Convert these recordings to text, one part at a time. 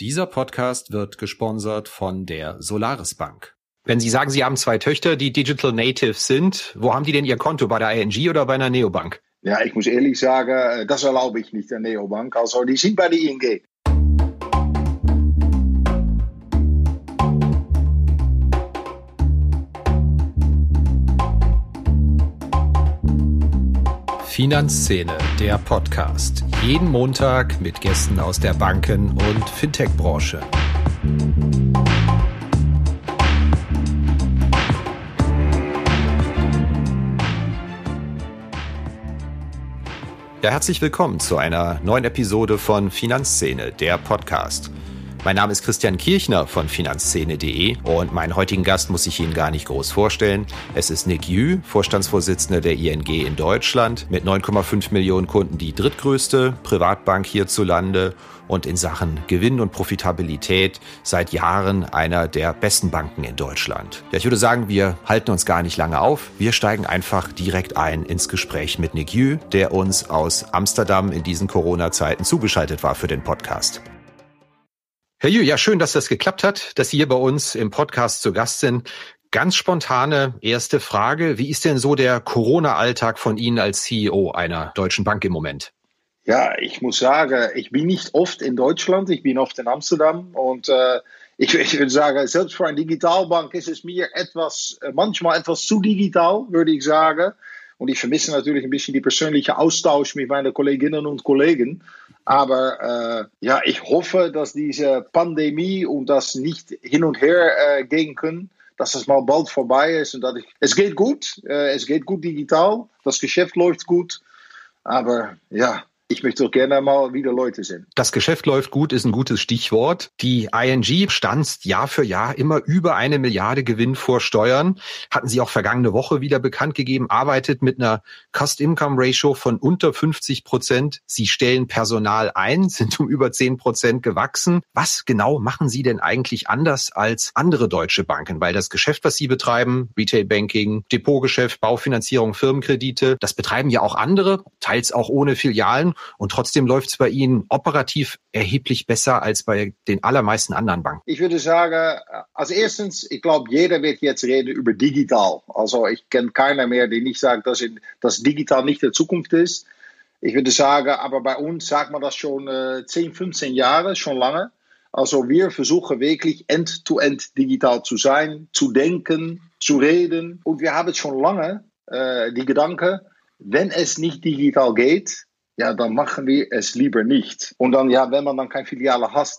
Dieser Podcast wird gesponsert von der Solaris Bank. Wenn Sie sagen, Sie haben zwei Töchter, die Digital Natives sind, wo haben die denn ihr Konto? Bei der ING oder bei einer Neobank? Ja, ich muss ehrlich sagen, äh, das erlaube ich nicht der Neobank. Also die sind bei der ING. Finanzszene, der Podcast. Jeden Montag mit Gästen aus der Banken- und Fintech-Branche. Ja, herzlich willkommen zu einer neuen Episode von Finanzszene, der Podcast. Mein Name ist Christian Kirchner von Finanzszene.de und meinen heutigen Gast muss ich Ihnen gar nicht groß vorstellen. Es ist Nick Yu, Vorstandsvorsitzender der ING in Deutschland, mit 9,5 Millionen Kunden die drittgrößte Privatbank hierzulande und in Sachen Gewinn und Profitabilität seit Jahren einer der besten Banken in Deutschland. Ja, ich würde sagen, wir halten uns gar nicht lange auf. Wir steigen einfach direkt ein ins Gespräch mit Nick Yu, der uns aus Amsterdam in diesen Corona-Zeiten zugeschaltet war für den Podcast. Herr Jü, ja, schön, dass das geklappt hat, dass Sie hier bei uns im Podcast zu Gast sind. Ganz spontane erste Frage. Wie ist denn so der Corona-Alltag von Ihnen als CEO einer deutschen Bank im Moment? Ja, ich muss sagen, ich bin nicht oft in Deutschland, ich bin oft in Amsterdam und äh, ich, ich würde sagen, selbst für eine Digitalbank ist es mir etwas, äh, manchmal etwas zu digital, würde ich sagen. Und ich vermisse natürlich ein bisschen die persönliche Austausch mit meinen Kolleginnen und Kollegen. Aber äh, ja, ich hoffe, dass diese Pandemie und das nicht hin und her äh, gehen können, dass es mal bald vorbei ist. Und dass ich, es geht gut, äh, es geht gut digital, das Geschäft läuft gut. Aber ja, ich möchte doch gerne mal wieder Leute sehen. Das Geschäft läuft gut, ist ein gutes Stichwort. Die ING stanzt Jahr für Jahr immer über eine Milliarde Gewinn vor Steuern. Hatten Sie auch vergangene Woche wieder bekannt gegeben, arbeitet mit einer Cost-Income-Ratio von unter 50 Prozent. Sie stellen Personal ein, sind um über 10 Prozent gewachsen. Was genau machen Sie denn eigentlich anders als andere deutsche Banken? Weil das Geschäft, was Sie betreiben, Retail Banking, Depotgeschäft, Baufinanzierung, Firmenkredite, das betreiben ja auch andere, teils auch ohne Filialen. Und trotzdem läuft es bei Ihnen operativ erheblich besser als bei den allermeisten anderen Banken. Ich würde sagen, als erstens, ich glaube, jeder wird jetzt reden über digital. Also ich kenne keiner mehr, der nicht sagt, dass, in, dass digital nicht der Zukunft ist. Ich würde sagen, aber bei uns sagt man das schon äh, 10, 15 Jahre, schon lange. Also wir versuchen wirklich end-to-end -end digital zu sein, zu denken, zu reden. Und wir haben schon lange äh, die Gedanke, wenn es nicht digital geht, ja, dann machen wir es lieber nicht. Und dann, ja, wenn man dann keine Filiale hat,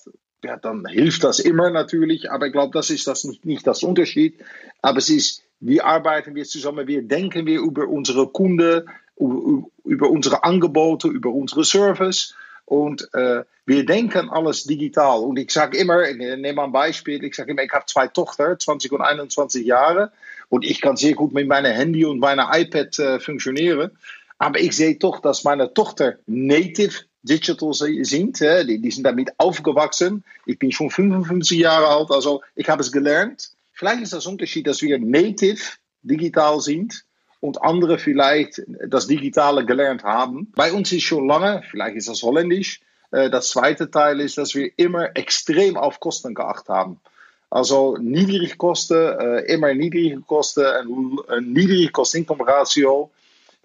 ja, dann hilft das immer natürlich. Aber ich glaube, das ist das nicht, nicht das Unterschied. Aber es ist, wie arbeiten wir zusammen, wie denken wir über unsere Kunden, über unsere Angebote, über unsere Service. Und äh, wir denken alles digital. Und ich sage immer, ich nehme ein Beispiel, ich sage immer, ich habe zwei Tochter, 20 und 21 Jahre. Und ich kann sehr gut mit meinem Handy und meinem iPad äh, funktionieren. Aber ich sehe doch, dass meine Tochter native digital sind. Die, die sind damit aufgewachsen. Ich bin schon 55 Jahre alt, also ich habe es gelernt. Vielleicht ist das Unterschied, dass wir native digital sind und andere vielleicht das Digitale gelernt haben. Bei uns ist schon lange, vielleicht ist das holländisch, äh, das zweite Teil ist, dass wir immer extrem auf Kosten geachtet haben. Also niedrige Kosten, äh, immer niedrige Kosten, ein niedrige Kost-Income-Ratio.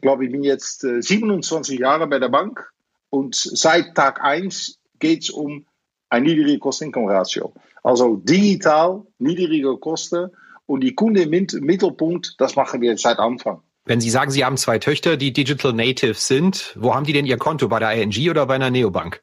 Ich glaube, ich bin jetzt 27 äh, Jahre bei der Bank und seit Tag 1 geht es um ein niedrige Kosten-Income-Ratio. Also digital, niedrige Kosten und die Kunde im Mittelpunkt, das machen wir seit Anfang. Wenn Sie sagen, Sie haben zwei Töchter, die Digital Natives sind, wo haben die denn ihr Konto? Bei der ING oder bei einer Neobank?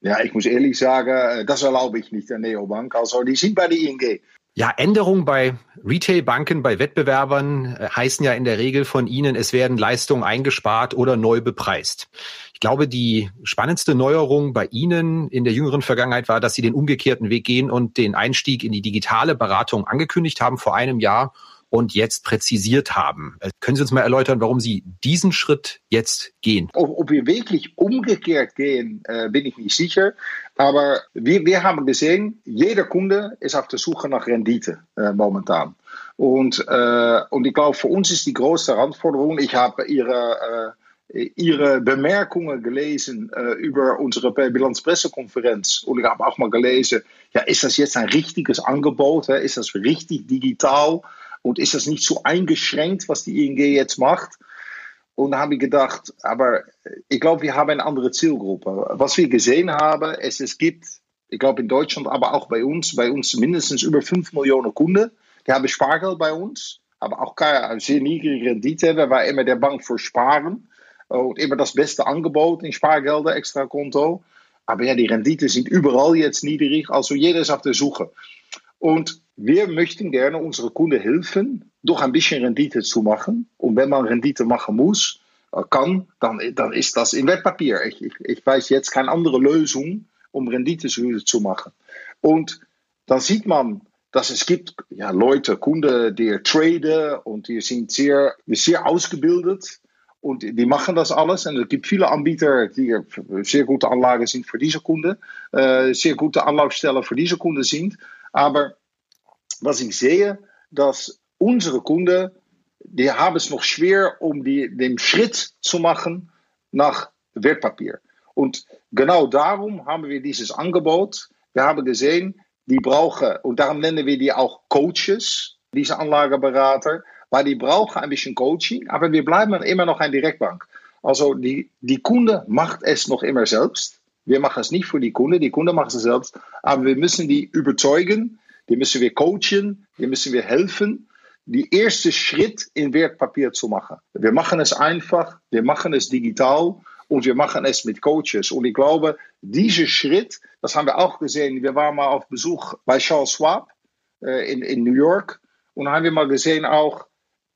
Ja, ich muss ehrlich sagen, das erlaube ich nicht der Neobank. Also die sind bei der ING. Ja, Änderungen bei Retailbanken, bei Wettbewerbern äh, heißen ja in der Regel von ihnen, es werden Leistungen eingespart oder neu bepreist. Ich glaube, die spannendste Neuerung bei Ihnen in der jüngeren Vergangenheit war, dass Sie den umgekehrten Weg gehen und den Einstieg in die digitale Beratung angekündigt haben vor einem Jahr und jetzt präzisiert haben. Äh, können Sie uns mal erläutern, warum Sie diesen Schritt jetzt gehen? Ob, ob wir wirklich umgekehrt gehen, äh, bin ich nicht sicher. Aber wir, wir haben gesehen, jeder Kunde ist auf der Suche nach Rendite äh, momentan. Und, äh, und ich glaube, für uns ist die größte Herausforderung, ich habe Ihre Ihre Bemerkungen gelesen äh, über unsere Bilanzpressekonferenz und ich habe auch mal gelesen, ja, ist das jetzt ein richtiges Angebot? Ist das richtig digital? Und ist das nicht so eingeschränkt, was die ING jetzt macht? Und da habe ich gedacht, aber ich glaube, wir haben eine andere Zielgruppe. Was wir gesehen haben, ist, es gibt, ich glaube in Deutschland, aber auch bei uns, bei uns mindestens über 5 Millionen Kunden, die haben Spargeld bei uns, aber auch keine sehr niedrige Rendite. Wir waren immer der Bank für Sparen und immer das beste Angebot in Spargelder, extra Konto. Aber ja, die Rendite sind überall jetzt niedrig, also jeder ist auf der Suche. Und wir möchten gerne unsere Kunden helfen, doch ein bisschen Rendite zu machen. Und wenn man Rendite machen muss, kann, dann, dann ist das in Wertpapier. Ich, ich, ich weiß jetzt keine andere Lösung, um Rendite zu, machen. Und dann sieht man, dass es gibt ja, Leute, Kunden, die traden und die sind sehr, sehr ausgebildet und die machen das alles. Und es gibt viele Anbieter, die sehr gute Anlagen sind für diese Kunden, äh, sehr gute Anlaufstellen für diese Kunden sind. Aber was ich sehe, dass unsere Kunden, die haben es noch schwer, um die, den Schritt zu machen nach Wertpapier. Und genau darum haben wir dieses Angebot. Wir haben gesehen, die brauchen, und darum nennen wir die auch Coaches, diese Anlageberater, weil die brauchen ein bisschen Coaching, aber wir bleiben immer noch eine Direktbank. Also die, die Kunde macht es noch immer selbst. Wir machen es nicht für die Kunde, die Kunde macht es selbst, aber wir müssen die überzeugen, die müssen wir coachen, die müssen wir helfen, die erste Schritt in Wertpapier zu machen. Wir machen es einfach, wir machen es digital und wir machen es mit Coaches. Und ich glaube, dieser Schritt, das haben wir auch gesehen. Wir waren mal auf Besuch bei Charles Schwab äh, in, in New York und haben wir mal gesehen auch,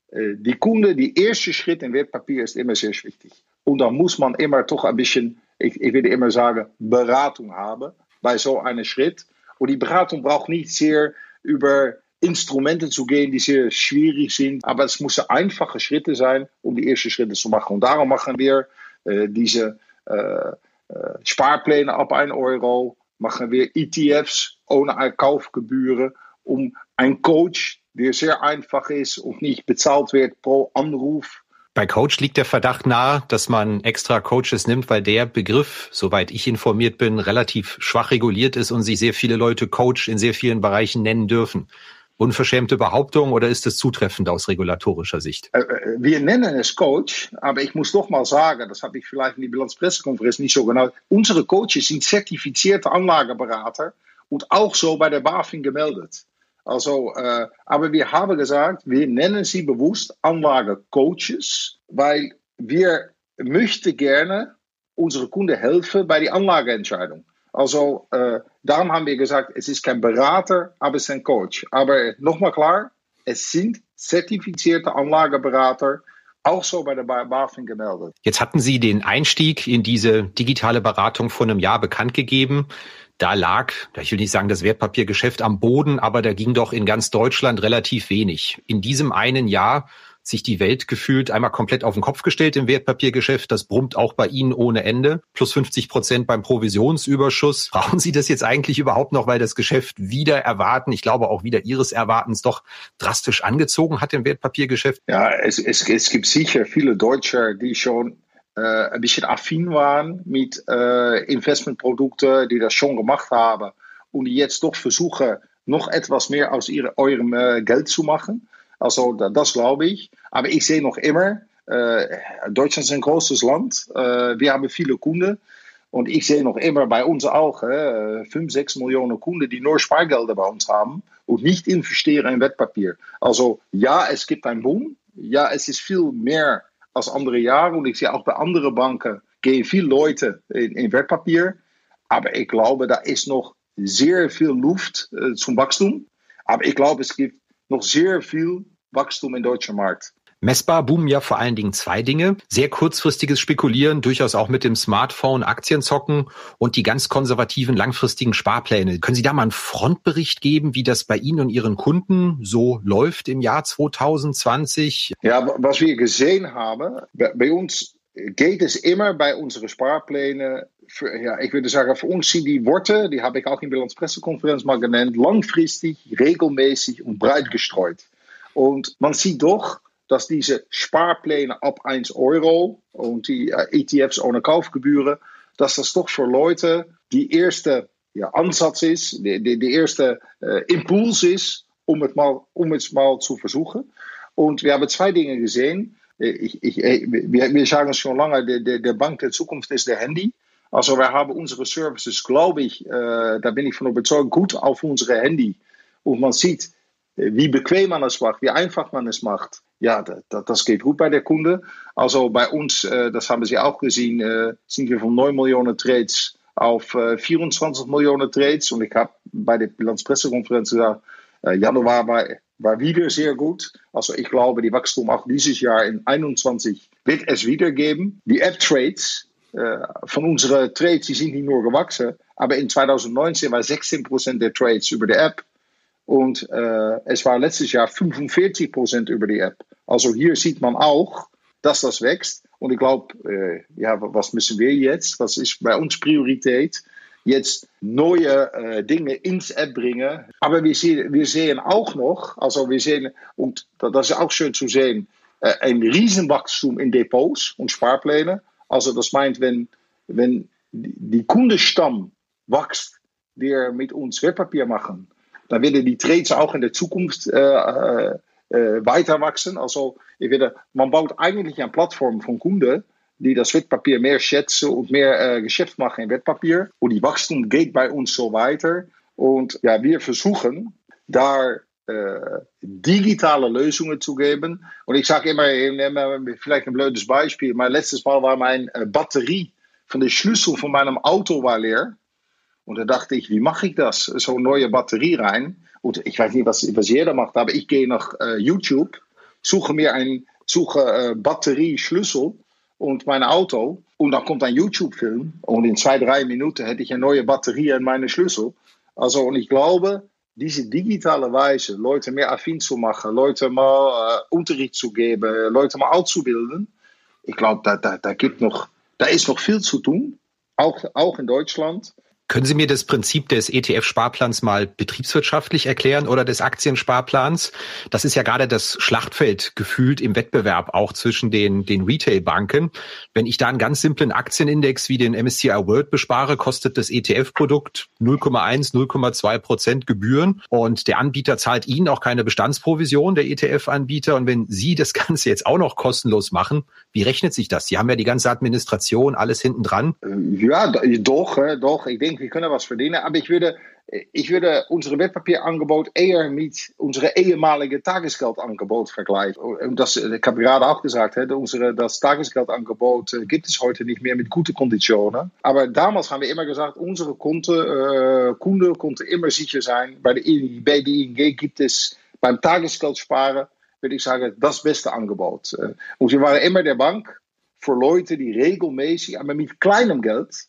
äh, die Kunde, die erste Schritt in Wertpapier ist immer sehr wichtig. Und da muss man immer doch ein bisschen, ich, ich würde immer sagen, Beratung haben bei so einem Schritt. Und die Beratung braucht nicht sehr über Instrumente zu gehen, die sehr schwierig sind. Aber es müssen einfache Schritte sein, um die ersten Schritte zu machen. Und darum machen wir äh, diese äh, äh, Sparpläne ab 1 Euro, machen wir ETFs ohne Kaufgebühren, um einen Coach, der sehr einfach ist und nicht bezahlt wird pro Anruf, bei Coach liegt der Verdacht nahe, dass man extra Coaches nimmt, weil der Begriff, soweit ich informiert bin, relativ schwach reguliert ist und sich sehr viele Leute Coach in sehr vielen Bereichen nennen dürfen. Unverschämte Behauptung oder ist es zutreffend aus regulatorischer Sicht? Äh, äh, wir nennen es Coach, aber ich muss doch mal sagen, das habe ich vielleicht in die Bilanzpressekonferenz nicht so genau. Unsere Coaches sind zertifizierte Anlageberater und auch so bei der BaFin gemeldet. Also, äh, aber wir haben gesagt, wir nennen sie bewusst Anlagecoaches, weil wir möchten gerne unsere Kunden helfen bei der Anlageentscheidung. Also, äh, darum haben wir gesagt, es ist kein Berater, aber es ist ein Coach. Aber nochmal klar, es sind zertifizierte Anlageberater, auch so bei der BaFin gemeldet. Jetzt hatten Sie den Einstieg in diese digitale Beratung vor einem Jahr bekannt gegeben da lag, ich will nicht sagen das Wertpapiergeschäft am Boden, aber da ging doch in ganz Deutschland relativ wenig. In diesem einen Jahr sich die Welt gefühlt einmal komplett auf den Kopf gestellt im Wertpapiergeschäft. Das brummt auch bei Ihnen ohne Ende. Plus 50 Prozent beim Provisionsüberschuss. Brauchen Sie das jetzt eigentlich überhaupt noch, weil das Geschäft wieder erwarten, ich glaube auch wieder Ihres Erwartens doch drastisch angezogen hat im Wertpapiergeschäft? Ja, es, es, es gibt sicher viele Deutsche, die schon äh, ein bisschen affin waren mit äh, Investmentprodukten, die das schon gemacht haben und die jetzt doch versuchen, noch etwas mehr aus ihre, eurem äh, Geld zu machen. Also das glaube ich. Aber ich sehe noch immer, äh, Deutschland ist ein großes Land. Äh, wir haben viele Kunden. Und ich sehe noch immer bei uns auch äh, 5, 6 Millionen Kunden, die nur Spargelder bei uns haben und nicht investieren in Wertpapier. Also ja, es gibt einen Boom. Ja, es ist viel mehr als andere Jahre. Und ich sehe auch bei anderen Banken gehen viele Leute in, in Wertpapier. Aber ich glaube, da ist noch sehr viel Luft äh, zum Wachstum. Aber ich glaube, es gibt noch sehr viel Wachstum im deutschen Markt. Messbar boomen ja vor allen Dingen zwei Dinge. Sehr kurzfristiges Spekulieren, durchaus auch mit dem Smartphone Aktien zocken und die ganz konservativen langfristigen Sparpläne. Können Sie da mal einen Frontbericht geben, wie das bei Ihnen und Ihren Kunden so läuft im Jahr 2020? Ja, was wir gesehen haben, bei uns geht es immer bei unseren Sparplänen, ja, ich würde sagen, für uns sind die Worte, die habe ich auch in der Bilanzpressekonferenz mal genannt, langfristig, regelmäßig und breit gestreut. Und man sieht doch, dass diese Sparpläne ab 1 Euro und die ETFs ohne Kaufgebühren, dass das doch für Leute die erste ja, Ansatz ist, die, die, die erste Impuls ist, um es, mal, um es mal zu versuchen. Und wir haben zwei Dinge gesehen. Ich, ich, wir, wir sagen schon lange, der, der Bank der Zukunft ist der Handy. Also wir haben unsere Services, glaube ich, äh, da bin ich von überzeugt, gut auf unsere Handy. Und man sieht, wie bequem man es macht, wie einfach man es macht. Ja, das, das geht gut bei der Kunde. Also bei uns, äh, das haben Sie auch gesehen, äh, sind wir von 9 Millionen Trades auf äh, 24 Millionen Trades. Und ich habe bei der Bilanzpressekonferenz gesagt, äh, Januar war, war wieder sehr gut. Also ich glaube, die Wachstum auch dieses Jahr in 21 wird es wieder geben. Die App-Trades, äh, von unseren Trades, die sind nicht nur gewachsen, aber in 2019 war 16% der Trades über die App und äh, es war letztes Jahr 45% über die App. Also hier sieht man auch, dass das wächst. Und ich glaube, äh, ja, was müssen wir jetzt? Was ist bei uns Priorität? Jetzt neue äh, Dinge ins App bringen. Aber wir sehen, wir sehen auch noch, also wir sehen, und das ist auch schön zu sehen, äh, ein Riesenwachstum in Depots und Sparpläne. Also das meint, wenn, wenn die Kundenstamm wächst, die mit uns Wertpapier machen, dann werden die Trades auch in der Zukunft äh, äh, weiter wachsen. Also ich werde, man baut eigentlich eine Plattform von Kunden, die das Wertpapier mehr schätzen und mehr äh, Geschäft machen in Wertpapier. Und die Wachstum geht bei uns so weiter. Und ja, wir versuchen da digitale Lösungen zu geben. Und ich sage immer, ich nehme vielleicht ein blödes Beispiel. Mein letztes Mal war meine äh, Batterie von der Schlüssel von meinem Auto war leer. Und da dachte ich, wie mache ich das? So eine neue Batterie rein. Und ich weiß nicht, was, was jeder macht, aber ich gehe nach äh, YouTube, suche mir ein suche äh, Batterieschlüssel und mein Auto. Und dann kommt ein YouTube-Film. Und in zwei, drei Minuten hätte ich eine neue Batterie in meine Schlüssel. Also, und ich glaube, diese digitale Weise, Leute mehr affin zu machen, Leute mal äh, Unterricht zu geben, Leute mal auszubilden, ich glaube, da, da, da, da ist noch viel zu tun, auch, auch in Deutschland. Können Sie mir das Prinzip des ETF-Sparplans mal betriebswirtschaftlich erklären oder des Aktiensparplans? Das ist ja gerade das Schlachtfeld gefühlt im Wettbewerb auch zwischen den, den Retail-Banken. Wenn ich da einen ganz simplen Aktienindex wie den MSCI World bespare, kostet das ETF-Produkt 0,1, 0,2 Prozent Gebühren und der Anbieter zahlt Ihnen auch keine Bestandsprovision, der ETF-Anbieter. Und wenn Sie das Ganze jetzt auch noch kostenlos machen, wie rechnet sich das? Sie haben ja die ganze Administration, alles hinten dran. Ja, doch, doch. Ich denke, wir können was verdienen. Aber ich würde, ich würde unsere Wertpapierangebot eher mit unsere ehemalige Tagesgeldangebot vergleichen. Und das, ich habe gerade auch gesagt, unsere, das Tagesgeldangebot äh, gibt es heute nicht mehr mit guten Konditionen. Aber damals haben wir immer gesagt, unsere Kunden, äh, Kunden konnten immer sicher sein. Bei der, bei der ING gibt es beim Tagesgeldsparen, würde ich sagen, das beste Angebot. Äh, und wir waren immer der Bank für Leute, die regelmäßig, aber mit kleinem Geld,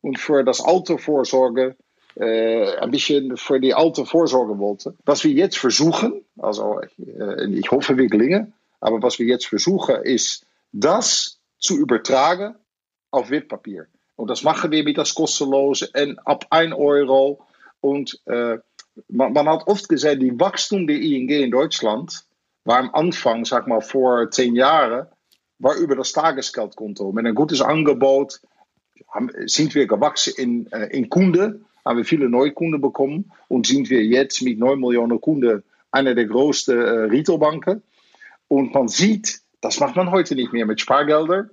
und für das Altervorsorge äh, ein bisschen für die Altervorsorge wollte. Was wir jetzt versuchen, also äh, ich hoffe, wir gelingen, aber was wir jetzt versuchen, ist, das zu übertragen auf Wertpapier. Und das machen wir mit das kostenlose und ab 1 Euro. Und äh, man, man, hat oft gesagt, die Wachstum der ING in Deutschland war am Anfang, sag mal vor zehn Jahren, war über das Tagesgeldkonto. Mit ein gutes Angebot haben, sind wir gewachsen in, äh, in Kunden, haben wir viele neue Kunden bekommen und sind wir jetzt mit 9 Millionen Kunden einer der größten äh, Retailbanken. Und man sieht, das macht man heute nicht mehr mit Spargeldern.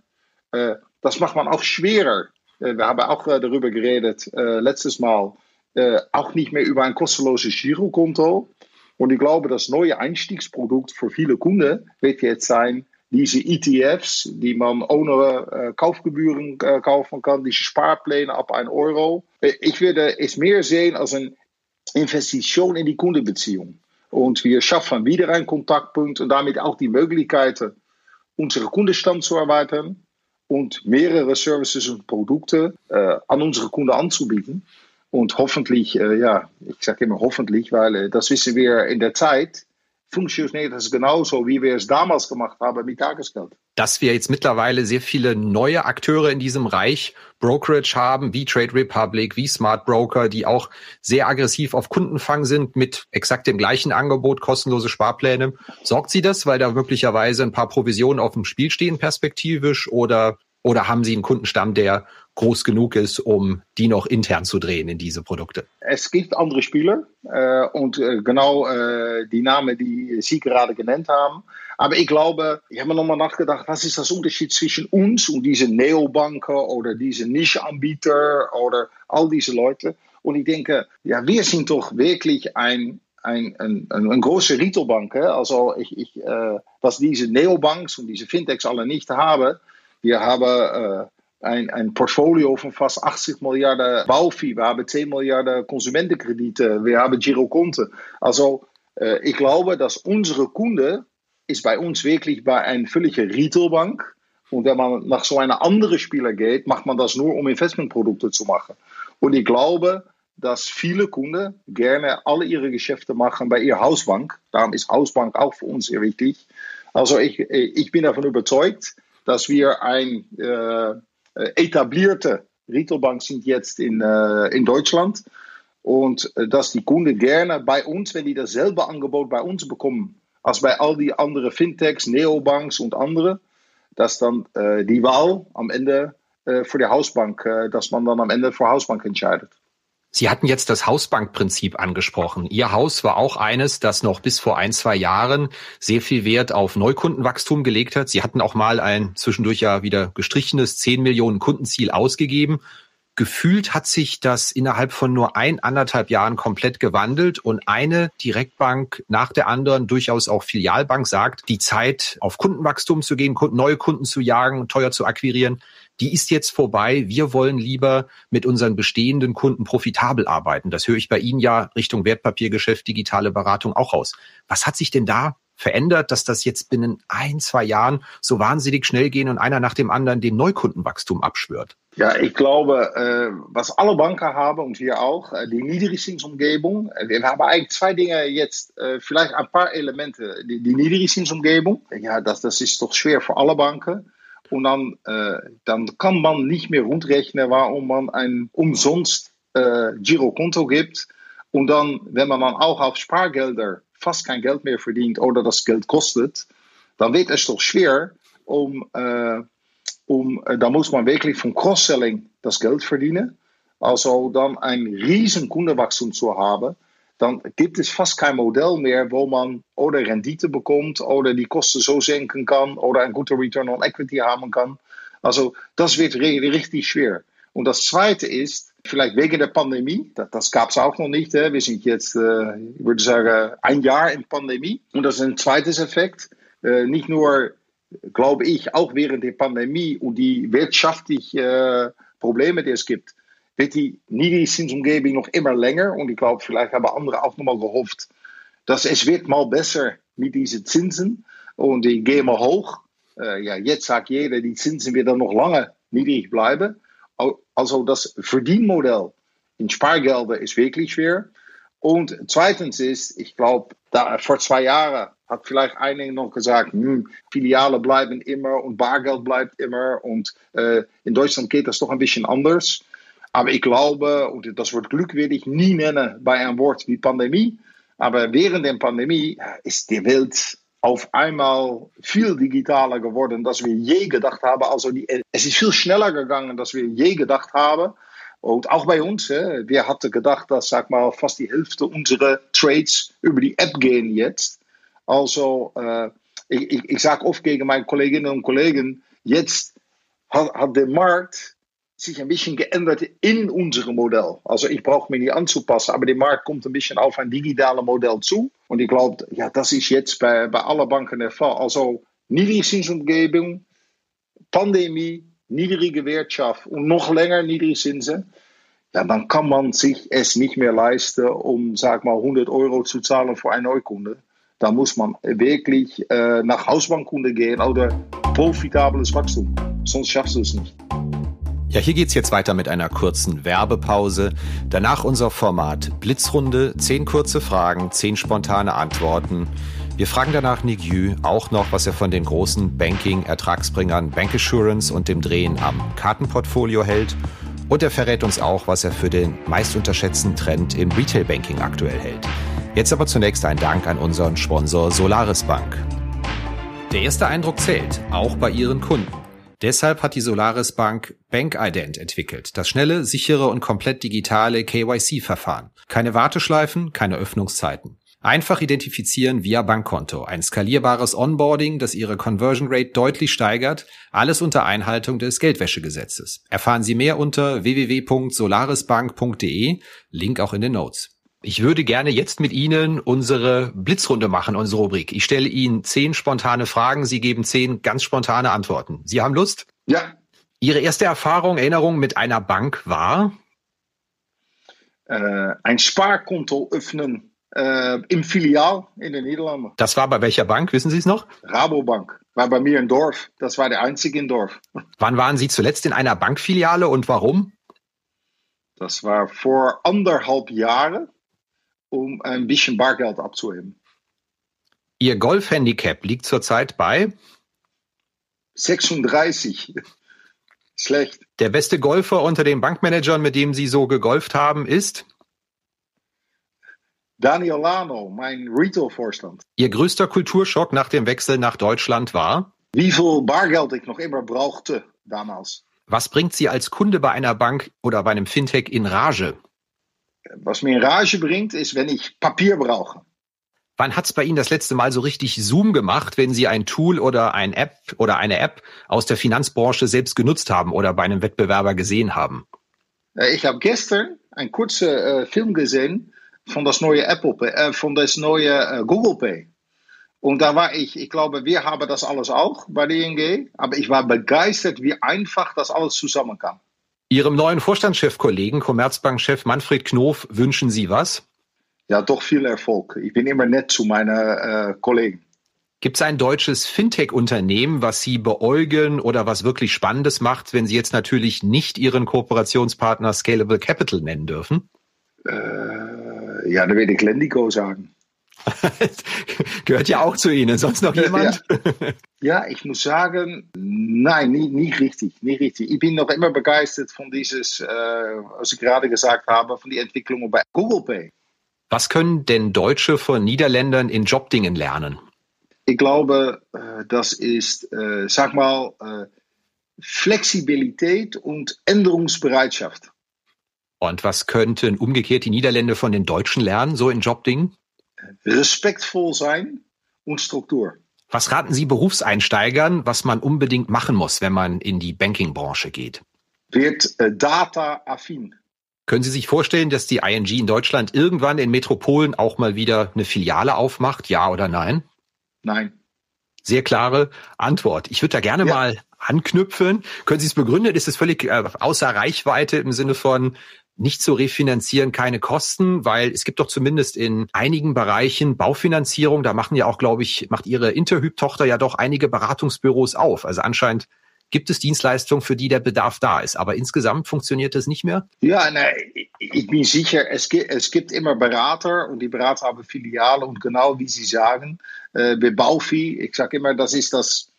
Äh, das macht man auch schwerer. Äh, wir haben auch äh, darüber geredet, äh, letztes Mal, auch nicht mehr über ein kostenloses Girokonto. Und ich glaube, das neue Einstiegsprodukt für viele Kunden wird jetzt sein, diese ETFs, die man ohne äh, Kaufgebühren äh, kaufen kann, diese Sparpläne ab 1 Euro. Ich würde es mehr sehen als eine Investition in die Kundenbeziehung. Und wir schaffen wieder einen Kontaktpunkt und damit auch die Möglichkeiten, unsere Kundenstamm zu erweitern und mehrere Services und Produkte äh, an unsere Kunden anzubieten. Und hoffentlich, äh, ja, ich sage immer hoffentlich, weil äh, das wissen wir in der Zeit, funktioniert es genauso, wie wir es damals gemacht haben mit Tagesgeld. dass wir jetzt mittlerweile sehr viele neue Akteure in diesem Reich Brokerage haben, wie Trade Republic, wie Smart Broker, die auch sehr aggressiv auf Kundenfang sind mit exakt dem gleichen Angebot, kostenlose Sparpläne. Sorgt Sie das, weil da möglicherweise ein paar Provisionen auf dem Spiel stehen perspektivisch oder, oder haben Sie einen Kundenstamm, der groß genug ist, um die noch intern zu drehen in diese Produkte? Es gibt andere Spieler äh, und äh, genau äh, die Namen, die Sie gerade genannt haben. Aber ich glaube, ich habe mir nochmal nachgedacht, was ist das Unterschied zwischen uns und diese Neobanken oder diese Nischanbieter oder all diese Leute? Und ich denke, ja, wir sind doch wirklich ein, ein, ein, ein große Retailbank. Also ich, ich, äh, was diese Neobanks und diese Fintechs alle nicht haben, wir haben äh, ein, ein Portfolio von fast 80 Milliarden Baufi, wir haben 10 Milliarden Konsumentenkredite, wir haben Girokonten. Also äh, ich glaube, dass unsere Kunden ist bei uns wirklich bei einer völligen Retailbank. Und wenn man nach so einer anderen Spieler geht, macht man das nur, um Investmentprodukte zu machen. Und ich glaube, dass viele Kunden gerne alle ihre Geschäfte machen bei ihrer Hausbank. Darum ist Hausbank auch für uns sehr wichtig. Also ich, ich bin davon überzeugt, dass wir ein äh, etablierte Retailbank sind jetzt in, äh, in Deutschland. Und äh, dass die Kunden gerne bei uns, wenn die dasselbe Angebot bei uns bekommen, als bei all die anderen Fintechs, Neobanks und andere, dass dann äh, die Wahl am Ende äh, für die Hausbank, äh, dass man dann am Ende für Hausbank entscheidet. Sie hatten jetzt das Hausbankprinzip angesprochen. Ihr Haus war auch eines, das noch bis vor ein, zwei Jahren sehr viel Wert auf Neukundenwachstum gelegt hat. Sie hatten auch mal ein zwischendurch ja wieder gestrichenes 10 Millionen Kundenziel ausgegeben gefühlt hat sich das innerhalb von nur ein, anderthalb Jahren komplett gewandelt und eine Direktbank nach der anderen, durchaus auch Filialbank sagt, die Zeit auf Kundenwachstum zu gehen, neue Kunden zu jagen, teuer zu akquirieren, die ist jetzt vorbei. Wir wollen lieber mit unseren bestehenden Kunden profitabel arbeiten. Das höre ich bei Ihnen ja Richtung Wertpapiergeschäft, digitale Beratung auch raus. Was hat sich denn da verändert, dass das jetzt binnen ein, zwei Jahren so wahnsinnig schnell gehen und einer nach dem anderen dem Neukundenwachstum abschwört? Ja, ich glaube, äh, was alle Banken haben und wir auch, äh, die Niedrigzinsumgebung. Äh, wir haben eigentlich zwei Dinge jetzt, vielleicht ein paar Elemente. Die, die Niedrigzinsumgebung, ja, das, das ist doch schwer für alle Banken. Und dann, äh, dann kann man nicht mehr rundrechnen, warum man ein umsonst äh, Girokonto gibt. Und dann, wenn man dann auch auf Spargelder fast kein Geld mehr verdient oder das Geld kostet, dann wird es doch schwer, um, äh, um äh, da muss man wirklich vom Cross-Selling das Geld verdienen. Also dann ein riesen Kundenwachstum zu haben, dann gibt es fast kein Modell mehr, wo man oder Rendite bekommt oder die Kosten so senken kann oder ein guter Return on Equity haben kann. Also das wird richtig schwer. Und das Zweite ist, vielleicht wegen der Pandemie, das, das gab es auch noch nicht. Hè. Wir sind jetzt, äh, ich würde sagen, ein Jahr in Pandemie. Und das ist ein zweites Effekt. Äh, nicht nur, glaube ich, auch während der Pandemie und die wirtschaftlichen äh, Probleme, die es gibt, wird die Niedrigzinsumgebung noch immer länger. Und ich glaube, vielleicht haben andere auch nochmal gehofft, dass es wird mal besser mit diesen Zinsen. Und die gehen mal hoch. Äh, ja, jetzt sagt jeder, die Zinsen werden noch lange niedrig bleiben. Also das Verdienmodell in Spargelder ist wirklich schwer. Und zweitens ist, ich glaube, vor zwei Jahren hat vielleicht einige noch gesagt, hm, Filiale bleiben immer und Bargeld bleibt immer. Und äh, in Deutschland geht das doch ein bisschen anders. Aber ich glaube, und das Wort Glück werde ich nie nennen bei einem Wort wie Pandemie. Aber während der Pandemie ist die Welt auf einmal viel digitaler geworden, als wir je gedacht haben. Also die, es ist viel schneller gegangen, als wir je gedacht haben. Und auch bei uns, wir hatten gedacht, dass sag mal, fast die Hälfte unserer Trades über die App gehen jetzt. Also ich, ich, ich sage oft gegen meine Kolleginnen und Kollegen, jetzt hat, hat der Markt sich ein bisschen geändert in unserem Modell. Also ich brauche mich nicht anzupassen, aber der Markt kommt ein bisschen auf ein digitales Modell zu. Und ich glaube, ja, das ist jetzt bei, bei allen Banken der Fall. Also Niedrigzinsumgebung, Pandemie, niedrige Wirtschaft und noch länger Niedrigzinsen. Ja, dann kann man sich es nicht mehr leisten, um, sag mal, 100 Euro zu zahlen für einen Neukunde. Da muss man wirklich äh, nach Hausbankkunde gehen oder profitables Wachstum. Sonst schaffst du es nicht. Ja, hier geht's jetzt weiter mit einer kurzen Werbepause. Danach unser Format Blitzrunde, zehn kurze Fragen, zehn spontane Antworten. Wir fragen danach Nick Yu auch noch, was er von den großen Banking-Ertragsbringern Bankassurance und dem Drehen am Kartenportfolio hält. Und er verrät uns auch, was er für den meist unterschätzten Trend im Retail-Banking aktuell hält. Jetzt aber zunächst ein Dank an unseren Sponsor Solaris Bank. Der erste Eindruck zählt, auch bei Ihren Kunden. Deshalb hat die Solaris Bank BankIdent entwickelt, das schnelle, sichere und komplett digitale KYC-Verfahren. Keine Warteschleifen, keine Öffnungszeiten. Einfach identifizieren via Bankkonto. Ein skalierbares Onboarding, das Ihre Conversion Rate deutlich steigert. Alles unter Einhaltung des Geldwäschegesetzes. Erfahren Sie mehr unter www.solarisbank.de. Link auch in den Notes. Ich würde gerne jetzt mit Ihnen unsere Blitzrunde machen, unsere Rubrik. Ich stelle Ihnen zehn spontane Fragen. Sie geben zehn ganz spontane Antworten. Sie haben Lust? Ja. Ihre erste Erfahrung, Erinnerung mit einer Bank war? Äh, ein Sparkonto öffnen äh, im Filial in den Niederlanden. Das war bei welcher Bank, wissen Sie es noch? Rabobank. War bei mir im Dorf. Das war der einzige im Dorf. Wann waren Sie zuletzt in einer Bankfiliale und warum? Das war vor anderthalb Jahren, um ein bisschen Bargeld abzuheben. Ihr Golfhandicap liegt zurzeit bei 36. Schlecht. Der beste Golfer unter den Bankmanagern, mit dem Sie so gegolft haben, ist? Daniel Lano, mein Retail-Vorstand. Ihr größter Kulturschock nach dem Wechsel nach Deutschland war? Wie viel Bargeld ich noch immer brauchte damals. Was bringt Sie als Kunde bei einer Bank oder bei einem Fintech in Rage? Was mir in Rage bringt, ist, wenn ich Papier brauche. Wann hat es bei Ihnen das letzte Mal so richtig Zoom gemacht, wenn Sie ein Tool oder ein App oder eine App aus der Finanzbranche selbst genutzt haben oder bei einem Wettbewerber gesehen haben? Äh, ich habe gestern einen kurzen äh, Film gesehen von das neue Apple äh, von das neue äh, Google Pay. Und da war ich, ich glaube, wir haben das alles auch bei der ING, aber ich war begeistert, wie einfach das alles zusammen kann. Ihrem neuen Vorstandschefkollegen, Commerzbankchef Manfred Knof, wünschen Sie was? Ja, doch viel Erfolg. Ich bin immer nett zu meinen äh, Kollegen. Gibt es ein deutsches Fintech-Unternehmen, was Sie beäugen oder was wirklich Spannendes macht, wenn Sie jetzt natürlich nicht Ihren Kooperationspartner Scalable Capital nennen dürfen? Äh, ja, dann würde ich Lendico sagen. Gehört ja auch zu Ihnen. Sonst noch jemand? Ja, ja ich muss sagen, nein, nicht, nicht richtig, nicht richtig. Ich bin noch immer begeistert von dieses, äh, was ich gerade gesagt habe, von die Entwicklungen bei Google Pay. Was können denn Deutsche von Niederländern in Jobdingen lernen? Ich glaube, äh, das ist, äh, sag mal, äh, Flexibilität und Änderungsbereitschaft. Und was könnten umgekehrt die Niederländer von den Deutschen lernen, so in Jobdingen? Respektvoll sein und Struktur. Was raten Sie Berufseinsteigern, was man unbedingt machen muss, wenn man in die Bankingbranche geht? Wird äh, data-affin. Können Sie sich vorstellen, dass die ING in Deutschland irgendwann in Metropolen auch mal wieder eine Filiale aufmacht? Ja oder nein? Nein. Sehr klare Antwort. Ich würde da gerne ja. mal anknüpfen. Können Sie es begründen? Ist es völlig äh, außer Reichweite im Sinne von, nicht zu refinanzieren, keine Kosten, weil es gibt doch zumindest in einigen Bereichen Baufinanzierung, da machen ja auch, glaube ich, macht Ihre Interhyp-Tochter ja doch einige Beratungsbüros auf. Also anscheinend gibt es Dienstleistungen, für die der Bedarf da ist. Aber insgesamt funktioniert das nicht mehr? Ja, ne, ich bin sicher, es gibt, es gibt immer Berater und die Berater haben Filialen und genau wie Sie sagen, äh, bei Baufi, ich sage immer, das ist das,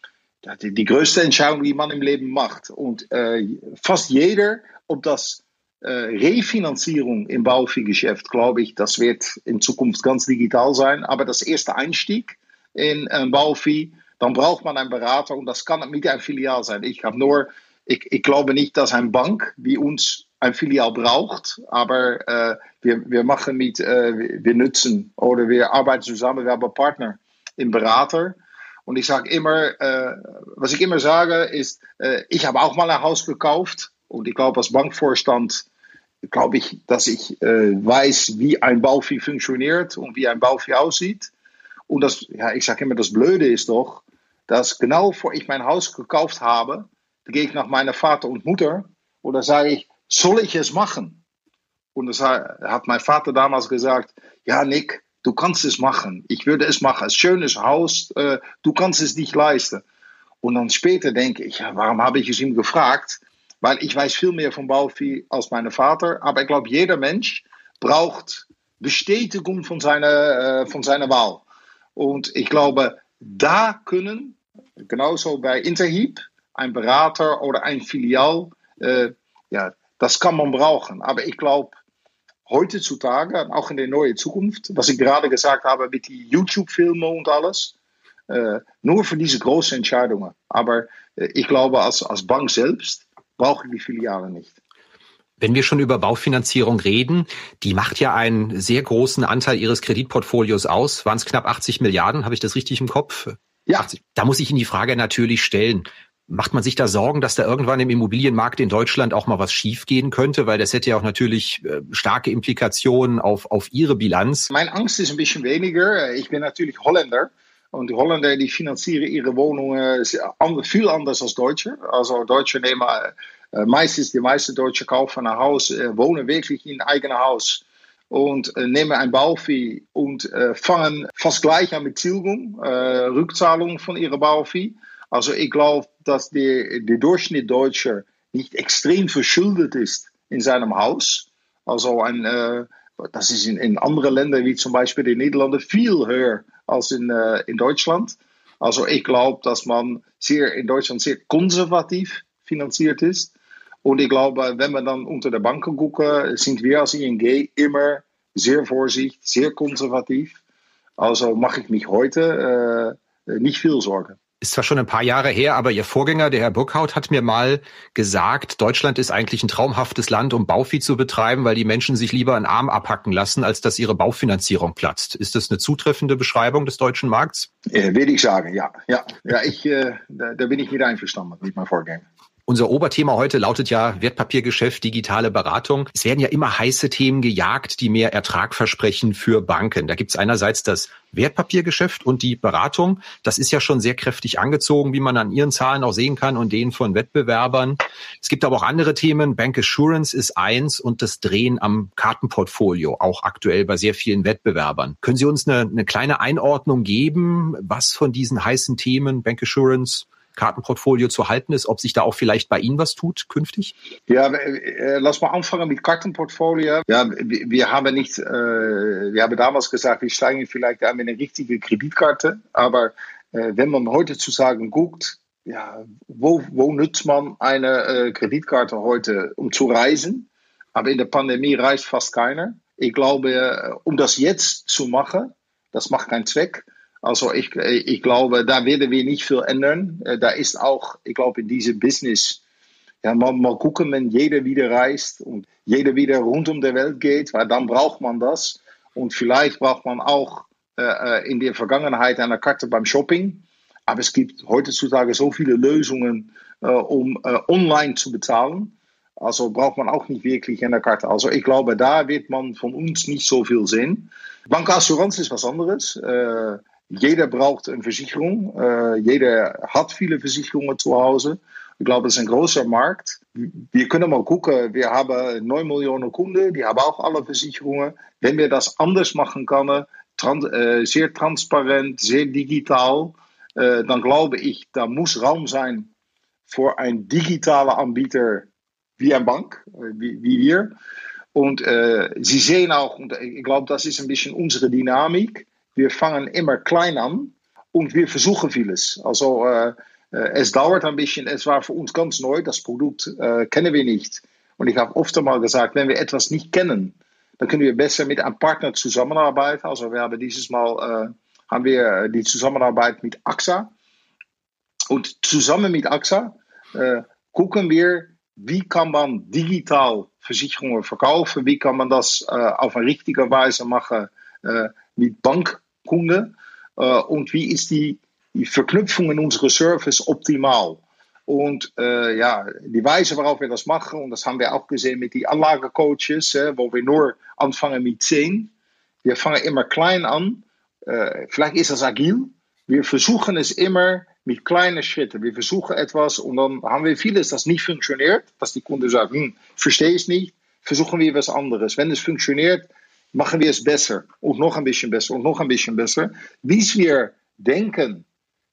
die, die größte Entscheidung, die man im Leben macht. Und äh, fast jeder, ob das Refinanzierung im Baufi-Geschäft, glaube ich, das wird in Zukunft ganz digital sein. Aber das erste Einstieg in äh, Baufi, dann braucht man einen Berater und das kann nicht ein Filial sein. Ich habe nur, ich, ich glaube nicht, dass eine Bank wie uns ein Filial braucht, aber äh, wir, wir machen mit, äh, wir nutzen oder wir arbeiten zusammen, wir haben Partner im Berater. Und ich sage immer, äh, was ich immer sage, ist, äh, ich habe auch mal ein Haus gekauft und ich glaube, als Bankvorstand glaube ich, dass ich äh, weiß, wie ein Bauvieh funktioniert und wie ein Bauvieh aussieht. Und das, ja, ich sage immer, das Blöde ist doch, dass genau vor ich mein Haus gekauft habe, gehe ich nach meiner Vater und Mutter und da sage ich, soll ich es machen? Und das hat mein Vater damals gesagt, ja Nick, du kannst es machen. Ich würde es machen. Ein schönes Haus, äh, du kannst es nicht leisten. Und dann später denke ich, ja, warum habe ich es ihm gefragt? Weil ich weiß viel mehr vom Bauvieh als mein Vater. Aber ich glaube, jeder Mensch braucht Bestätigung von seiner, äh, von seiner Wahl. Und ich glaube, da können, genauso bei Interheap, ein Berater oder ein Filial, äh, ja, das kann man brauchen. Aber ich glaube, heutzutage, auch in der neuen Zukunft, was ich gerade gesagt habe mit den YouTube-Filmen und alles, äh, nur für diese großen Entscheidungen. Aber äh, ich glaube, als, als Bank selbst brauche ich die Filiale nicht. Wenn wir schon über Baufinanzierung reden, die macht ja einen sehr großen Anteil Ihres Kreditportfolios aus. Waren es knapp 80 Milliarden? Habe ich das richtig im Kopf? Ja. 80. Da muss ich Ihnen die Frage natürlich stellen. Macht man sich da Sorgen, dass da irgendwann im Immobilienmarkt in Deutschland auch mal was schiefgehen könnte? Weil das hätte ja auch natürlich äh, starke Implikationen auf, auf Ihre Bilanz. Meine Angst ist ein bisschen weniger. Ich bin natürlich Holländer. Und die Holländer die finanzieren ihre Wohnungen viel anders als Deutsche. Also Deutsche nehmen äh, meistens, die meisten Deutsche kaufen ein Haus, äh, wohnen wirklich in eigenem Haus und äh, nehmen ein Baufee und fangen fast gleich an mit Tilgung, Rückzahlung von ihrem Baufee. Also ich glaube, dass der, Durchschnitt Deutsche nicht extrem verschuldet ist in seinem Haus. Also ein, das ist in, in anderen Ländern wie zum Beispiel den Niederlanden viel höher als in, äh, in Deutschland. Also ich glaube, dass man sehr in Deutschland sehr konservativ finanziert ist. Und ich glaube, wenn wir dann unter der Banken gucken, sind wir als ING immer sehr vorsichtig, sehr konservativ. Also mache ich mich heute äh, nicht viel Sorgen ist zwar schon ein paar Jahre her, aber Ihr Vorgänger, der Herr Burkhaut, hat mir mal gesagt, Deutschland ist eigentlich ein traumhaftes Land, um Bauvieh zu betreiben, weil die Menschen sich lieber einen Arm abhacken lassen, als dass ihre Baufinanzierung platzt. Ist das eine zutreffende Beschreibung des deutschen Markts? Äh, würde ich sagen, ja. Ja, ja ich, äh, da, da bin ich nicht einverstanden mit meinem Vorgänger. Unser Oberthema heute lautet ja Wertpapiergeschäft, digitale Beratung. Es werden ja immer heiße Themen gejagt, die mehr Ertrag versprechen für Banken. Da gibt es einerseits das Wertpapiergeschäft und die Beratung. Das ist ja schon sehr kräftig angezogen, wie man an Ihren Zahlen auch sehen kann und denen von Wettbewerbern. Es gibt aber auch andere Themen. Bank Assurance ist eins und das Drehen am Kartenportfolio, auch aktuell bei sehr vielen Wettbewerbern. Können Sie uns eine, eine kleine Einordnung geben, was von diesen heißen Themen Bank Assurance Kartenportfolio zu halten ist, ob sich da auch vielleicht bei Ihnen was tut künftig? Ja, äh, lass mal anfangen mit Kartenportfolio. Ja, wir, haben nicht, äh, wir haben damals gesagt, wir steigen vielleicht an mit einer richtigen Kreditkarte, aber äh, wenn man heute zu sagen guckt, ja, wo, wo nutzt man eine äh, Kreditkarte heute, um zu reisen? Aber in der Pandemie reist fast keiner. Ich glaube, äh, um das jetzt zu machen, das macht keinen Zweck. Also ich, ich glaube, da werden wir nicht viel ändern. Äh, da ist auch, ich glaube, in diesem Business, ja, mal, mal gucken, wenn jeder wieder reist und jeder wieder rund um die Welt geht, weil dann braucht man das. Und vielleicht braucht man auch äh, äh, in der Vergangenheit eine Karte beim Shopping. Aber es gibt heutzutage so viele Lösungen, äh, um äh, online zu bezahlen. Also braucht man auch nicht wirklich eine Karte. Also ich glaube, da wird man von uns nicht so viel sehen. Bankassurance ist was anderes. Jeder braucht eine Versicherung. Äh, jeder hat viele Versicherungen zu Hause. Ich glaube, es ist ein großer Markt. Wir können mal gucken. Wir haben 9 Millionen Kunden, die haben auch alle Versicherungen. Wenn wir das anders machen können, trans äh, sehr transparent, sehr digital, äh, dann glaube ich, da muss Raum sein für einen digitalen Anbieter wie eine Bank, wie, wie wir. Und äh, Sie sehen auch, und ich glaube, das ist ein bisschen unsere Dynamik wir fangen immer klein an und wir versuchen vieles. Also äh, äh, es dauert ein bisschen, es war für uns ganz neu, das Produkt äh, kennen wir nicht. Und ich habe oft einmal gesagt, wenn wir etwas nicht kennen, dann können wir besser mit einem Partner zusammenarbeiten. Also wir haben dieses Mal äh, haben wir die Zusammenarbeit mit AXA. Und zusammen mit AXA äh, gucken wir, wie kann man digital Versicherungen verkaufen, wie kann man das auf eine richtige Weise machen mit Bank Kunde äh, und wie ist die, die Verknüpfung in unsere Service optimal. Und äh, ja, die Weise, worauf wir das machen, und das haben wir auch gesehen mit den Anlagecoaches, äh, wo wir nur anfangen mit 10. Wir fangen immer klein an. Äh, vielleicht ist das agil. Wir versuchen es immer mit kleinen Schritten. Wir versuchen etwas und dann haben wir vieles, das nicht funktioniert, dass die Kunde sagt, hm, verstehe ich nicht, versuchen wir was anderes. Wenn es funktioniert, machen wir es besser und noch ein bisschen besser und noch ein bisschen besser, bis wir denken,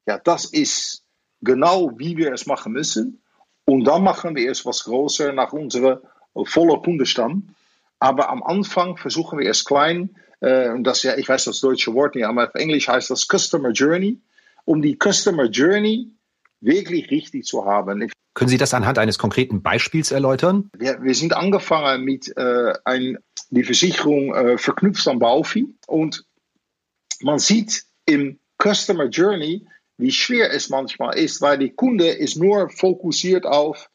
ja, das ist genau wie wir es machen müssen. Und dann machen wir es was größer nach unserem vollen Kundenstamm. Aber am Anfang versuchen wir es klein. äh, und das ja, ich weiß das deutsche Wort nicht, aber auf Englisch heißt das Customer Journey, um die Customer Journey wirklich richtig zu haben. Können Sie das anhand eines konkreten Beispiels erläutern? Wir, wir sind angefangen mit äh, ein, die Versicherung äh, verknüpft am Baufi und man sieht im Customer Journey, wie schwer es manchmal ist, weil die Kunde ist nur fokussiert auf,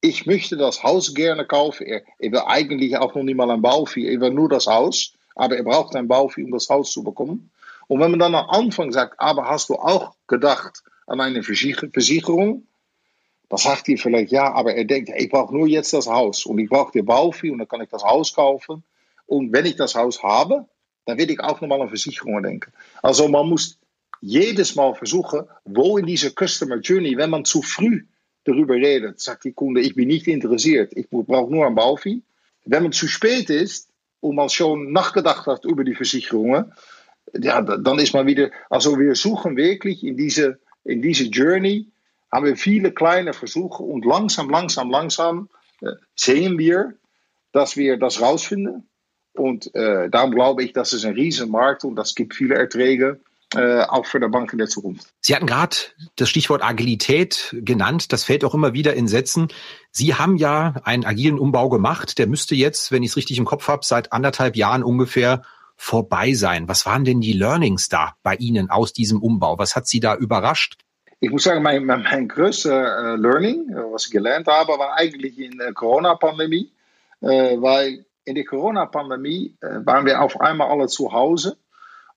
ich möchte das Haus gerne kaufen. Er, er will eigentlich auch noch nicht mal ein Baufi, er will nur das Haus, aber er braucht ein Baufi, um das Haus zu bekommen. Und wenn man dann am Anfang sagt, aber hast du auch gedacht an eine Versicherung? Dann sagt hij vielleicht ja, aber er denkt, ich brauche nur jetzt das Haus und ich brauche die Baufi und dann kann ich das Haus kaufen. Und wenn ich das Haus habe, dann werde ich auch nochmal an Versicherungen denken. Also man muss jedes Mal versuchen, wo in dieser Customer Journey, wenn man zu früh darüber redet, sagt die Kunde, ich bin nicht interessiert, ich brauche nur ein Baufi. Wenn man zu spät ist und man schon nachgedacht hat über die Versicherungen, ja, dann ist man wieder, also wir suchen wirklich in diese, in diese Journey, haben wir viele kleine Versuche und langsam, langsam, langsam äh, sehen wir, dass wir das rausfinden. Und äh, darum glaube ich, das ist ein Riesenmarkt und das gibt viele Erträge äh, auch für die Bank in der Zukunft. Sie hatten gerade das Stichwort Agilität genannt. Das fällt auch immer wieder in Sätzen. Sie haben ja einen agilen Umbau gemacht. Der müsste jetzt, wenn ich es richtig im Kopf habe, seit anderthalb Jahren ungefähr vorbei sein. Was waren denn die Learnings da bei Ihnen aus diesem Umbau? Was hat Sie da überrascht? Ich muss sagen, mein, mein, mein größter äh, Learning, was ich gelernt habe, war eigentlich in der Corona-Pandemie. Äh, weil in der Corona-Pandemie äh, waren wir auf einmal alle zu Hause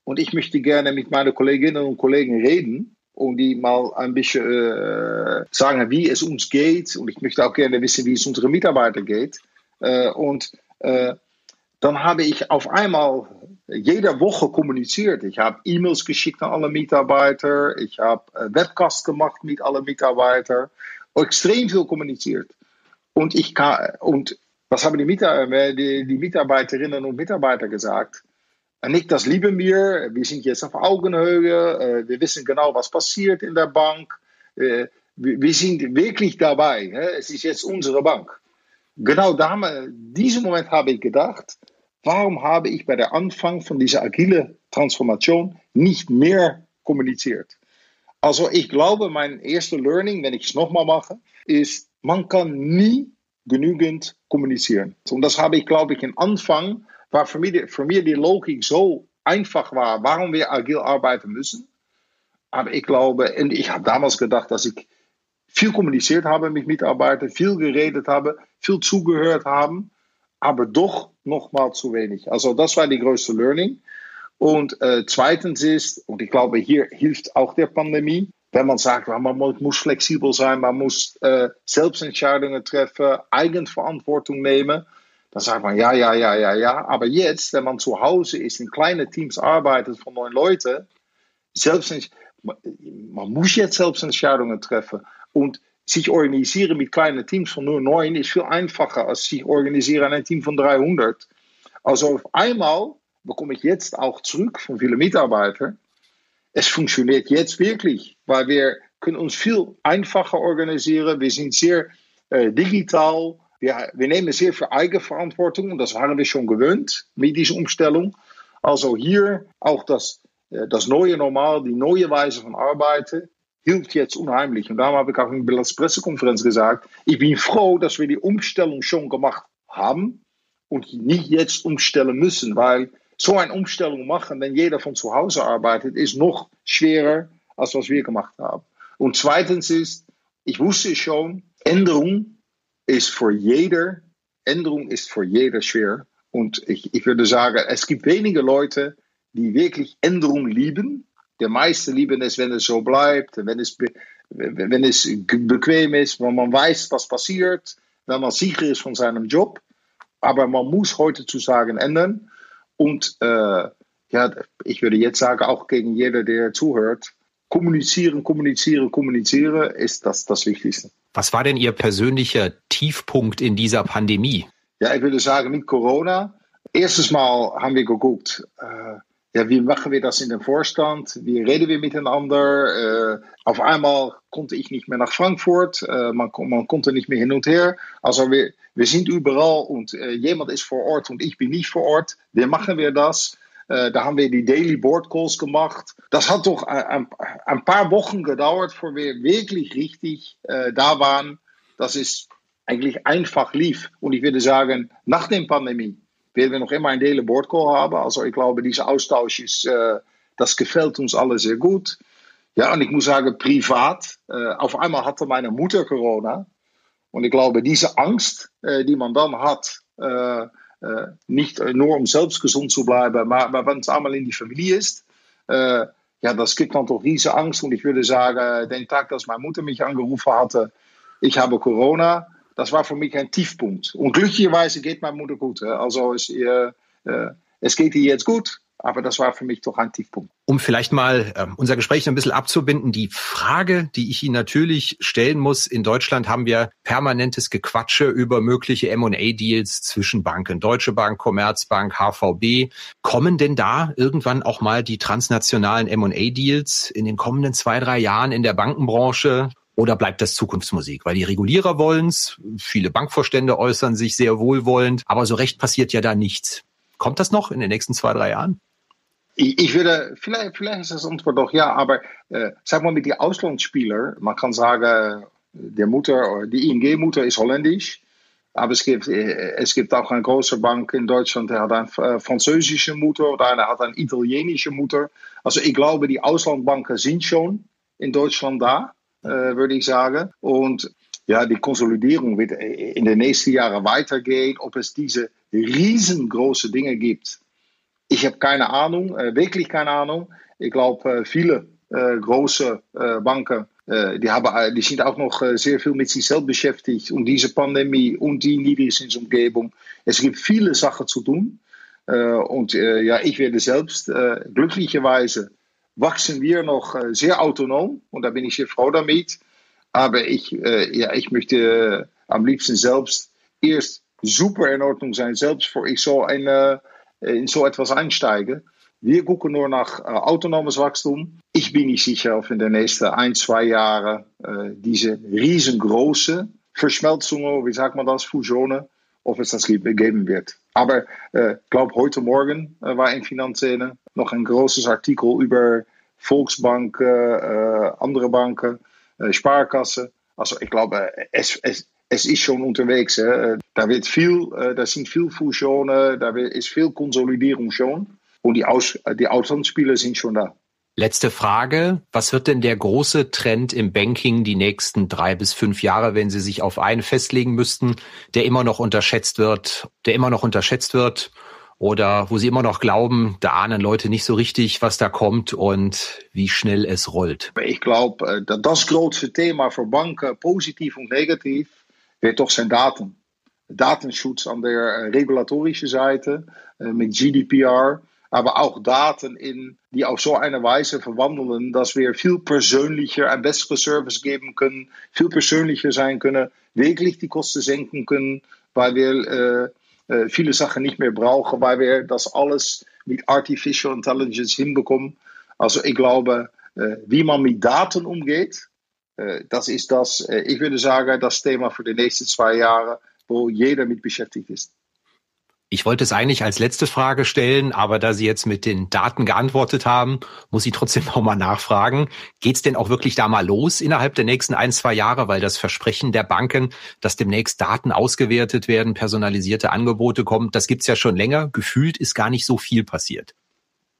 und ich möchte gerne mit meinen Kolleginnen und Kollegen reden und die mal ein bisschen äh, sagen, wie es uns geht. Und ich möchte auch gerne wissen, wie es unseren Mitarbeitern geht. Äh, und äh, dann habe ich auf einmal jede Woche kommuniziert. Ich habe E-Mails geschickt an alle Mitarbeiter. Ich habe äh, Webcasts gemacht mit allen Mitarbeitern. Extrem viel kommuniziert. Und ich kann, was haben die, Mitarbeiter, die, die Mitarbeiterinnen und Mitarbeiter gesagt? Nick, das lieben wir. Wir sind jetzt auf Augenhöhe. Äh, wir wissen genau, was passiert in der Bank. Äh, wir sind wirklich dabei. Es ist jetzt unsere Bank. Genau da, diesen Moment habe ich gedacht, warum habe ich bei der Anfang von dieser agile Transformation nicht mehr kommuniziert? Also ich glaube, mein erster Learning, wenn ich es nochmal mache, ist, man kann nie genügend kommunizieren. Und das habe ich, glaube ich, am Anfang war für mich, für mich die Logik so einfach war, warum wir agil arbeiten müssen. Aber ich glaube, und ich habe damals gedacht, dass ich viel kommuniziert habe mit Mitarbeitern, viel geredet habe, viel zugehört haben, aber doch noch mal zu wenig. Also das war die größte Learning. Und äh, zweitens ist, und ich glaube, hier hilft auch der Pandemie, wenn man sagt, man muss flexibel sein, man muss äh, Selbstentscheidungen treffen, Eigenverantwortung nehmen. Dann sagt man, ja, ja, ja, ja, ja. Aber jetzt, wenn man zu Hause ist, in kleinen Teams arbeitet von neun Leuten, selbst, man muss jetzt Selbstentscheidungen treffen. Und sich organisieren mit kleinen Teams von nur neun ist viel einfacher als sich organisieren in ein Team von 300. Also auf einmal bekomme ich jetzt auch zurück von vielen Mitarbeitern, es funktioniert jetzt wirklich, weil wir können uns viel einfacher organisieren. Wir sind sehr äh, digital. Wir, wir nehmen sehr viel Eigenverantwortung und das waren wir schon gewöhnt mit dieser Umstellung. Also hier auch das, äh, das neue Normal, die neue Weise von Arbeiten hilft jetzt unheimlich. Und darum habe ich auch in der Pressekonferenz gesagt, ich bin froh, dass wir die Umstellung schon gemacht haben und nicht jetzt umstellen müssen, weil so eine Umstellung machen, wenn jeder von zu Hause arbeitet, ist noch schwerer, als was wir gemacht haben. Und zweitens ist, ich wusste schon, Änderung ist für jeder, Änderung ist für jeder schwer. Und ich, ich würde sagen, es gibt wenige Leute, die wirklich Änderung lieben. Der meiste lieben es, wenn es so bleibt, wenn es, wenn es bequem ist, wenn man weiß, was passiert, wenn man sicher ist von seinem Job. Aber man muss heute zu sagen ändern. Und äh, ja, ich würde jetzt sagen, auch gegen jeder, der zuhört, kommunizieren, kommunizieren, kommunizieren ist das das Wichtigste. Was war denn Ihr persönlicher Tiefpunkt in dieser Pandemie? Ja, ich würde sagen, mit Corona. Erstes Mal haben wir geguckt, äh, ja, wie machen wir das in dem Vorstand? Wie reden wir miteinander? Äh, auf einmal konnte ich nicht mehr nach Frankfurt, äh, man, man, konnte nicht mehr hin und her. Also wir, wir sind überall und äh, jemand ist vor Ort und ich bin nicht vor Ort. Wie machen wir das? Da haben wir die Daily Board Calls gemacht. Das hat doch ein, ein paar Wochen gedauert, bevor wir wirklich richtig da waren, dass es eigentlich einfach lief. Und ich würde sagen, nach der Pandemie werden wir noch immer ein Daily Board Call haben. Also ich glaube, dieser Austausch ist, äh, das gefällt uns alle sehr gut. Ja, und ich muss sagen, privat, äh, auf einmal hatte meine Mutter Corona. Und ich glaube, diese Angst, äh, die man dann hat, nicht nur um selbst gesund zu bleiben, aber wenn es einmal in die Familie ist, ja, das gibt dann doch riesige Angst. Und ich würde sagen, den Tag, dass meine Mutter mich angerufen hatte, ich habe Corona, das war für mich ein Tiefpunkt. Und glücklicherweise geht meine Mutter gut. Also es, äh, es geht ihr jetzt gut. Aber das war für mich doch ein Tiefpunkt. Um vielleicht mal äh, unser Gespräch ein bisschen abzubinden, die Frage, die ich Ihnen natürlich stellen muss, in Deutschland haben wir permanentes Gequatsche über mögliche M&A-Deals zwischen Banken, Deutsche Bank, Commerzbank, HVB. Kommen denn da irgendwann auch mal die transnationalen M&A-Deals in den kommenden zwei, drei Jahren in der Bankenbranche? Oder bleibt das Zukunftsmusik? Weil die Regulierer wollen's, viele Bankvorstände äußern sich sehr wohlwollend, aber so recht passiert ja da nichts. Kommt das noch in den nächsten zwei, drei Jahren? Ich, würde, vielleicht, vielleicht ist das Antwort doch ja, aber äh, sag mal mit den Auslandsspielern, man kann sagen, der Mutter, die ING-Mutter ist holländisch, aber es gibt, äh, es gibt auch eine große Bank in Deutschland, die hat eine äh, französische Mutter oder eine hat eine italienische Mutter. Also ich glaube, die Auslandbanken sind schon in Deutschland da, würde ich sagen. Und ja, die Konsolidierung wird in den nächsten Jahren weitergehen, ob es diese riesengroße Dinge gibt. Ich habe keine Ahnung, äh, wirklich keine Ahnung. Ich glaube, äh, viele äh, große äh, Banken, äh, die, haben, die sind auch noch äh, sehr viel mit sich selbst beschäftigt und diese Pandemie und die Niedrigzinsumgebung. Es gibt viele Sachen zu tun. und ja, ich werde selbst glücklicherweise wachsen wir noch sehr autonom und da bin ich sehr froh damit. Aber ich, ja, ich möchte am liebsten selbst erst super in Ordnung sein, selbst voor ich so eine, in so etwas einsteige. Wir gucken nur nach äh, autonomes Wachstum. Ich bin nicht sicher, ob in den nächsten ein, zwei Jahren äh, diese riesengroße Verschmelzungen, wie sagt man das, Fusionen, ob es das geben wird. Aber äh, glaube, heute Morgen äh, war in Finanzszene noch ein großes Artikel über Volksbanken, äh, andere Banken, äh, Sparkassen. Also ich glaube, es, ist schon unterwegs. Hè. Da, wird da sind viel Fusionen, da ist viel Konsolidierung schon. Und die, Aus, die Auslandsspieler schon da. Letzte Frage. Was wird denn der große Trend im Banking die nächsten drei bis fünf Jahre, wenn Sie sich auf einen festlegen müssten, der immer noch unterschätzt wird, der immer noch unterschätzt wird oder wo Sie immer noch glauben, da ahnen Leute nicht so richtig, was da kommt und wie schnell es rollt? Ich glaube, äh, das grootste Thema für Banken, positiv und negativ, wird toch zijn daten. Datenschutz an der äh, regulatorischen Seite äh, mit GDPR, aber auch Daten in, die auf so eine Weise verwandeln, dass wir viel persönlicher bessere Service geben können, viel persönlicher sein können, wirklich die Kosten senken weil wir äh, äh, viele Sachen nicht mehr brauchen, weil wir das alles mit Artificial Intelligence hinbekommen. Also ich glaube, äh, wie man mit Daten umgeht, äh, das ist das, ich würde sagen, das Thema für die nächsten zwei Jahre, wo jeder mit beschäftigt ist. Ich wollte es eigentlich als letzte Frage stellen, aber da Sie jetzt mit den Daten geantwortet haben, muss ich trotzdem noch mal nachfragen. Geht es denn auch wirklich da mal los innerhalb der nächsten ein, zwei Jahre? Weil das Versprechen der Banken, dass demnächst Daten ausgewertet werden, personalisierte Angebote kommen, das gibt's ja schon länger. Gefühlt ist gar nicht so viel passiert.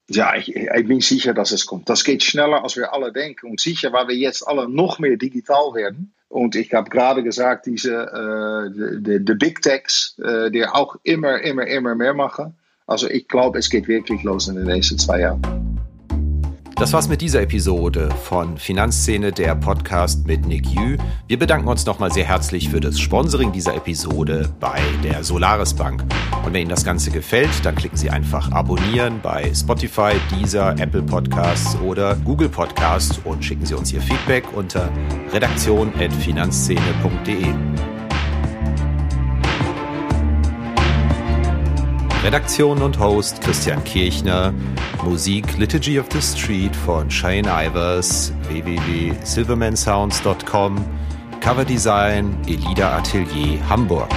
Ja, ich, ich, bin sicher, dass es kommt. Das geht schneller, als wir alle denken. Und sicher, weil wir jetzt alle noch mehr digital werden. Und ich habe gerade gesagt, diese äh, de, de Big Techs, äh, die auch immer, immer, immer mehr machen. Also ich glaube, es geht wirklich los in den nächsten zwei Jahren. Das war's mit dieser Episode von Finanzszene, der Podcast mit Nick Yu. Wir bedanken uns nochmal sehr herzlich für das Sponsoring dieser Episode bei der Solaris Bank. Und wenn Ihnen das Ganze gefällt, dann klicken Sie einfach abonnieren bei Spotify, Deezer, Apple Podcasts oder Google Podcasts und schicken Sie uns Ihr Feedback unter redaktion.finanzszene.de. Redaktion und Host Christian Kirchner, Musik Liturgy of the Street von Shane Ivers, www.silvermansounds.com, Coverdesign Elida Atelier Hamburg.